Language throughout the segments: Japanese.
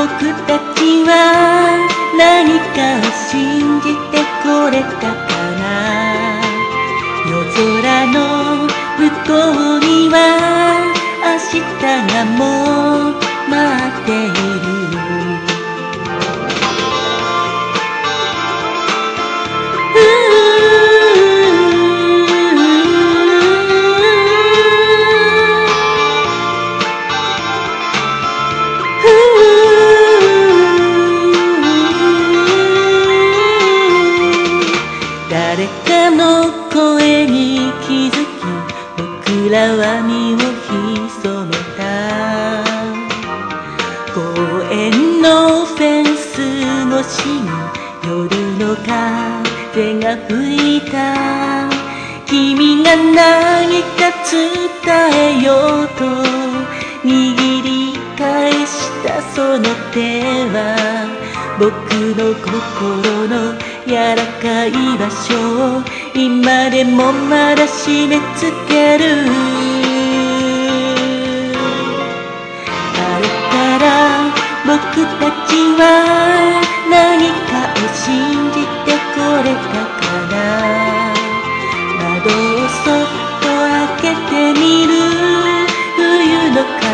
僕たちは何かを信じてこれたかな？夜空の向こうには明日がもう待っている。風が吹いた。君が何か伝えようと握り返したその手は僕の心の柔らかい場所を今でもまだ締め付ける。あれから僕たちは何かを信じれたかな窓をそっと開けてみる。冬の風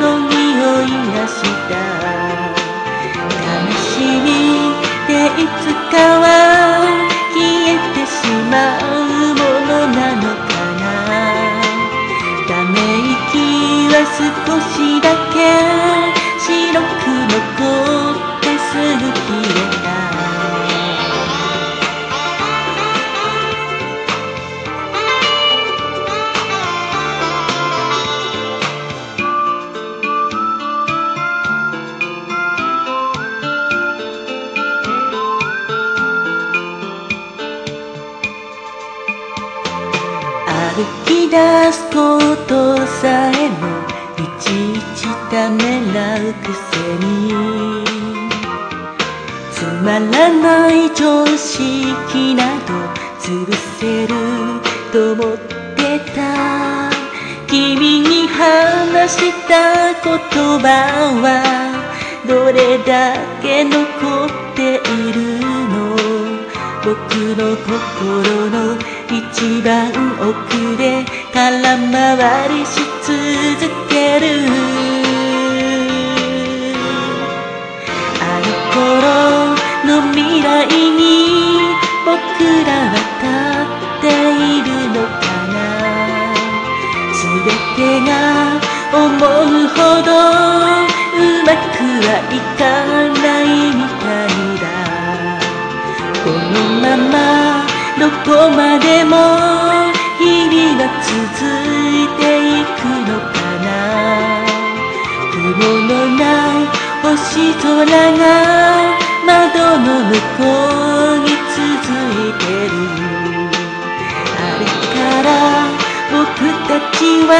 の匂いがした。悲しみっていつ歩き出すことさえもいちいちためらうくせにつまらない常識など潰せると思ってた君に話した言葉はどれだけ残っているの？僕の心の一番奥で空回りし続けるあの頃の未来に僕らは立っているのかな全てが思うほどうまくはいかないみたいだ。このままどこまでも日々が続いていくのかな。雲のない星空が窓の向こうに続いてる。あれから僕たちは